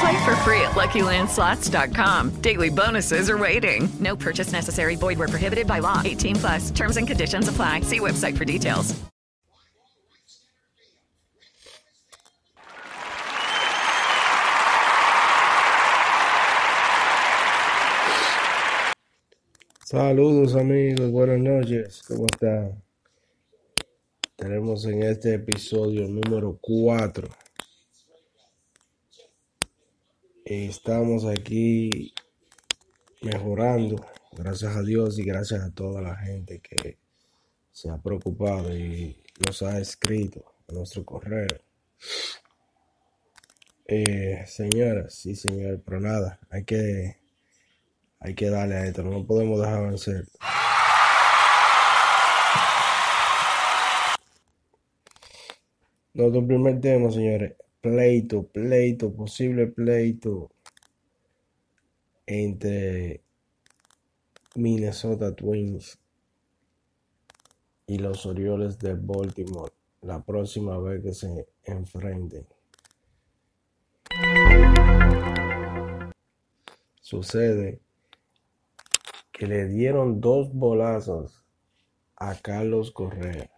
Play for free at LuckyLandSlots.com. Daily bonuses are waiting. No purchase necessary. Void where prohibited by law. 18 plus. Terms and conditions apply. See website for details. Saludos amigos, buenas noches, ¿cómo están? Tenemos en este episodio número 4. Estamos aquí mejorando, gracias a Dios y gracias a toda la gente que se ha preocupado y nos ha escrito a nuestro correo. Eh, señoras, sí señor, pero nada, hay que hay que darle a esto, no podemos dejar vencer. Nuestro primer tema, señores, pleito, pleito, posible pleito entre Minnesota Twins y los Orioles de Baltimore la próxima vez que se enfrenten. Sucede que le dieron dos bolazos a Carlos Correa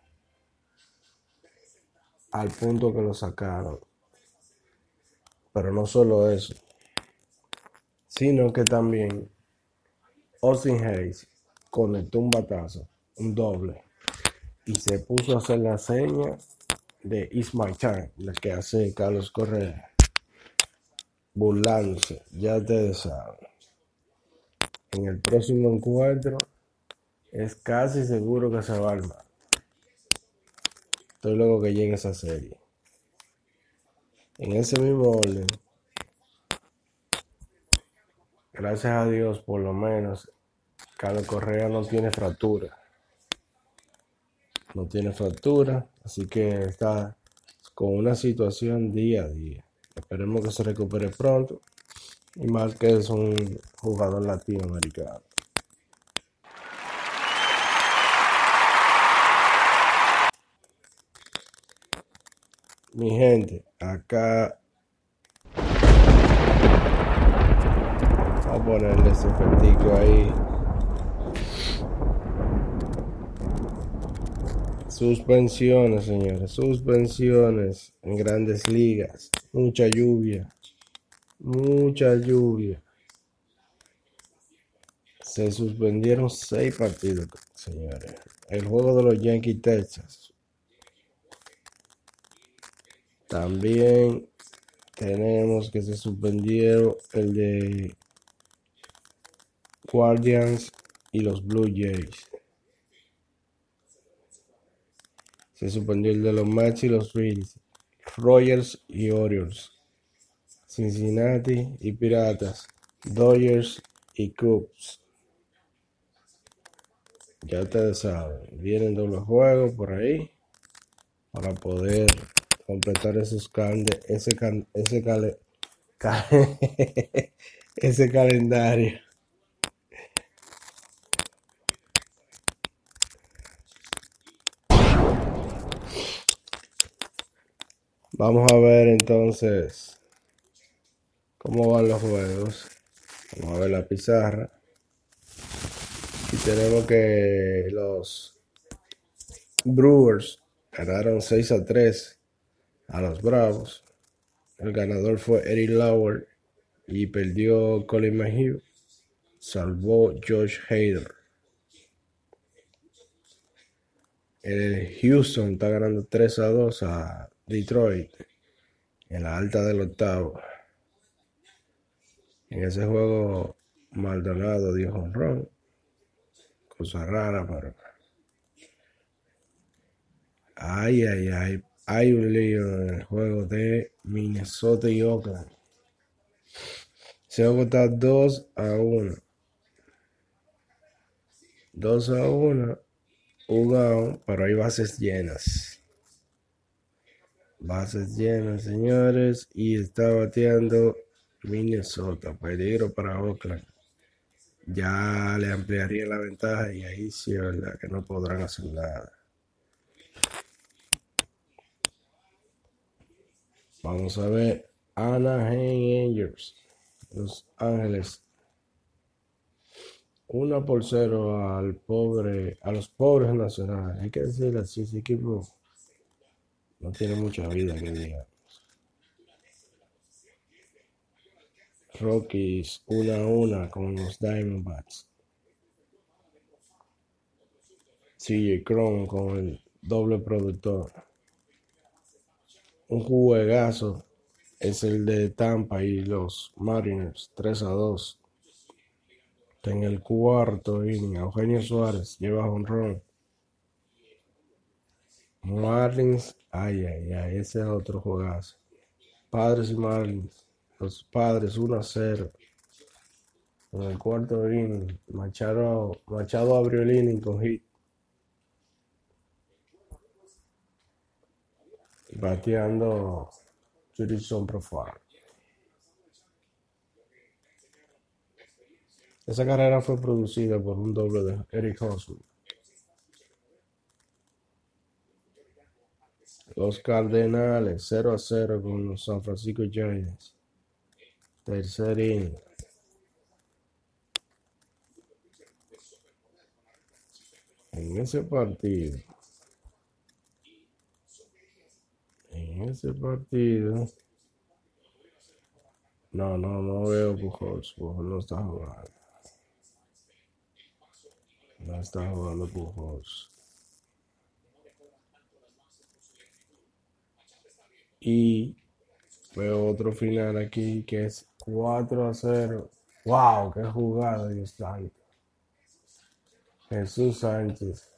al punto que lo sacaron. Pero no solo eso, sino que también Austin Hayes conectó un batazo, un doble, y se puso a hacer la seña de It's My Time, la que hace Carlos Correa, burlándose, ya ustedes saben. En el próximo encuentro es casi seguro que se va a armar. Estoy luego que llegue esa serie. En ese mismo orden, gracias a Dios, por lo menos, Carlos Correa no tiene fractura. No tiene fractura, así que está con una situación día a día. Esperemos que se recupere pronto. Y más que es un jugador latinoamericano. Mi gente, acá vamos a ponerle ese efectico ahí. Suspensiones, señores, suspensiones en grandes ligas. Mucha lluvia, mucha lluvia. Se suspendieron seis partidos, señores. El juego de los Yankees Texas. También tenemos que se suspendieron el de Guardians y los Blue Jays. Se suspendió el de los Mets y los Phillies, Rogers y Orioles, Cincinnati y Piratas, Dodgers y Cubs. Ya ustedes saben, vienen doble juegos por ahí para poder completar esos calde, ese, can, ese, cale, ese calendario. Vamos a ver entonces cómo van los juegos. Vamos a ver la pizarra. Y tenemos que los Brewers ganaron 6 a 3 a los Bravos. El ganador fue Eric Lauer y perdió Colin Mayhew. Salvó Josh Hader. El Houston está ganando 3 a 2 a Detroit en la alta del octavo. En ese juego, Maldonado dio honrón. Cosa rara, pero. Ay, ay, ay. Hay un lío en el juego de Minnesota y Oakland. Se juego está 2 a 1. 2 a 1. Jugado, pero hay bases llenas. Bases llenas, señores. Y está bateando Minnesota. Peligro para Oakland. Ya le ampliaría la ventaja y ahí sí es verdad que no podrán hacer nada. Vamos a ver Anaheim Angels. Los Ángeles. Una por cero al pobre, a los pobres nacionales. Hay que decirle así, ese equipo no tiene mucha vida que diga. Rockies una a una con los Diamondbacks. CJ Cron con el doble productor. Un juegazo es el de Tampa y los Mariners 3 a 2. En el cuarto inning, Eugenio Suárez lleva un ron. Marlins, ay, ay, ay, ese es otro juegazo. Padres y Marlins, los padres 1 a 0. En el cuarto inning, Machado, Machado abrió el inning con hit. Bateando Judison Profile. Esa carrera fue producida por un doble de Eric Hosmer. Los Cardenales 0 a 0 con los San Francisco Giants. Tercer inning. En ese partido. En ese partido. No, no, no veo Pujols. Pujols no está jugando. No está jugando Pujols. Y veo otro final aquí que es 4 a 0. ¡Wow! ¡Qué jugada, Dios santo! Jesús Sánchez.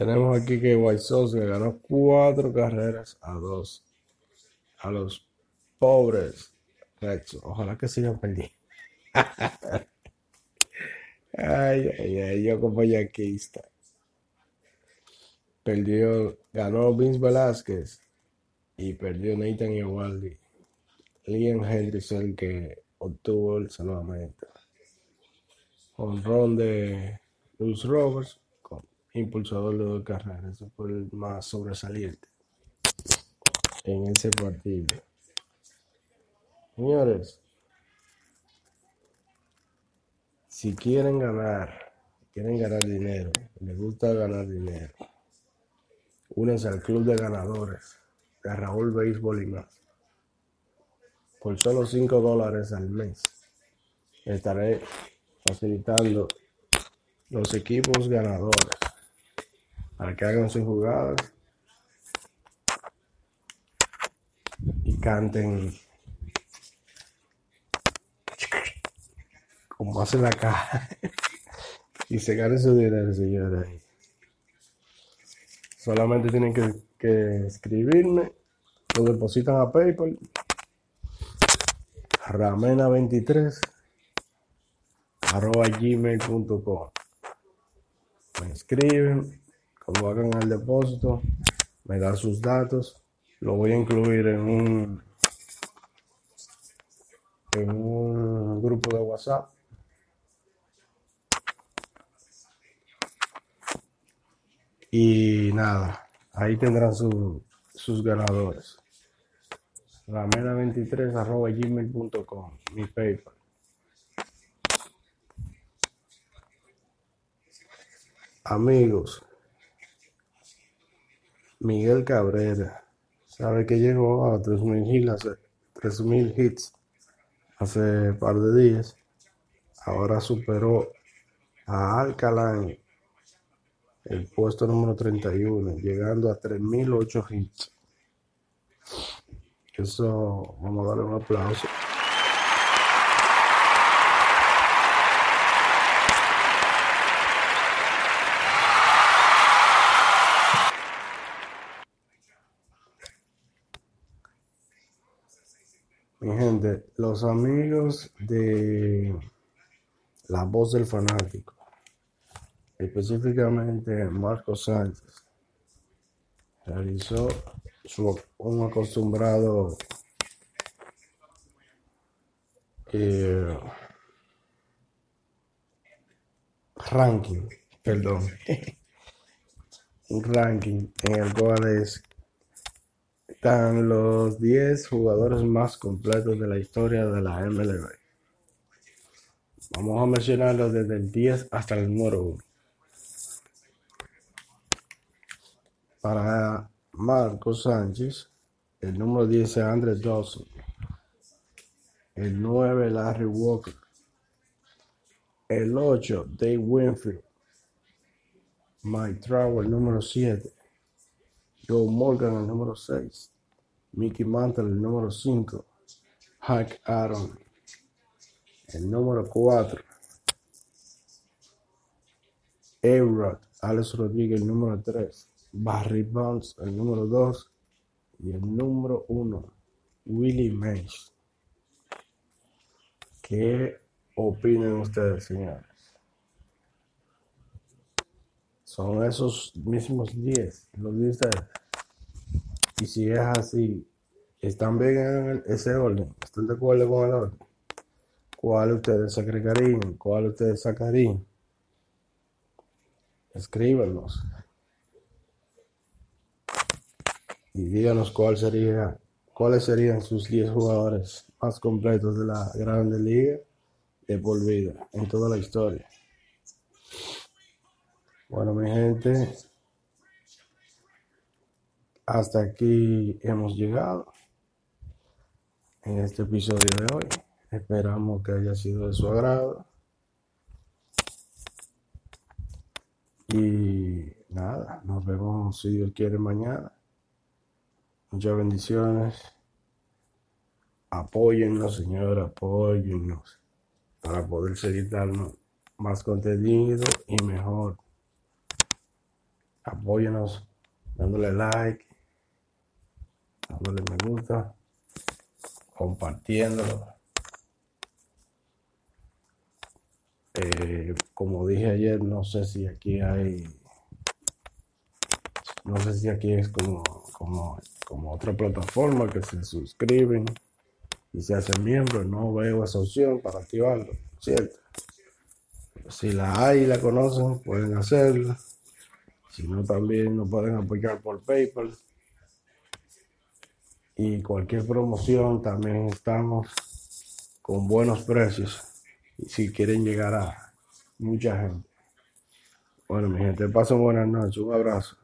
Tenemos aquí que White Sox que ganó cuatro carreras a dos a los pobres. Ojalá que sigan perdiendo. ay, ay, ay, yo como yaquista. Perdió, ganó Vince Velázquez y perdió Nathan Eovaldi. Liam el que obtuvo el salvamento. Con ron de Bruce Roberts impulsador de dos carreras. Ese fue el más sobresaliente en ese partido. Señores, si quieren ganar, quieren ganar dinero, les gusta ganar dinero, únense al club de ganadores de Raúl Béisbol y más. Por solo 5 dólares al mes, estaré facilitando los equipos ganadores para que hagan sus jugadas y canten como hacen acá y se ganen su dinero, señores. Solamente tienen que, que escribirme, lo depositan a PayPal, ramena23 arroba gmail.com. Me escriben, cuando hagan el depósito, me dan sus datos, lo voy a incluir en un en un grupo de WhatsApp. Y nada, ahí tendrán su- sus ganadores. Ramena23 arroba gmail.com, mi PayPal. Amigos, Miguel Cabrera, sabe que llegó a 3000 hits hace, 3000 hits hace par de días. ahora superó a Alcalá el puesto número 31, llegando a 3008 hits. Eso, vamos a darle un aplauso. Mi gente, los amigos de La Voz del Fanático, específicamente Marco Sánchez, realizó su, un acostumbrado eh, ranking, perdón, un ranking en el cual es están los 10 jugadores más completos de la historia de la MLB. Vamos a mencionarlos desde el 10 hasta el número 1. Para Marco Sánchez, el número 10 es Andre Dawson. El 9 Larry Walker. El 8 Dave Winfield. Mike Trout, el número 7. Joe Morgan, el número 6. Mickey Mantle, el número 5. Hank Aaron, el número 4. A-Rod, Alex Rodríguez, el número 3. Barry Bonds, el número 2. Y el número 1, Willie Mays. ¿Qué opinan ustedes, señores? Son esos mismos 10, los 10 ustedes. Y si es así, ¿están bien en ese orden? ¿Están de acuerdo con el orden? ¿Cuál ustedes agregarían? ¿Cuál ustedes sacarían? Escríbanos. Y díganos cuál sería, cuáles serían sus 10 jugadores más completos de la Grande Liga de por vida en toda la historia. Bueno, mi gente, hasta aquí hemos llegado en este episodio de hoy. Esperamos que haya sido de su agrado. Y nada, nos vemos si Dios quiere mañana. Muchas bendiciones. Apóyennos, Señor, apóyennos para poder seguir dando más contenido y mejor. Apóyennos dándole like, dándole me gusta, compartiéndolo. Eh, como dije ayer, no sé si aquí hay, no sé si aquí es como, como, como otra plataforma que se suscriben y se hacen miembros. No veo esa opción para activarlo, ¿cierto? Si la hay y la conocen, pueden hacerla. Si no, también nos pueden apoyar por PayPal. Y cualquier promoción también estamos con buenos precios. Si quieren llegar a mucha gente. Bueno, mi gente, pasen buenas noches. Un abrazo.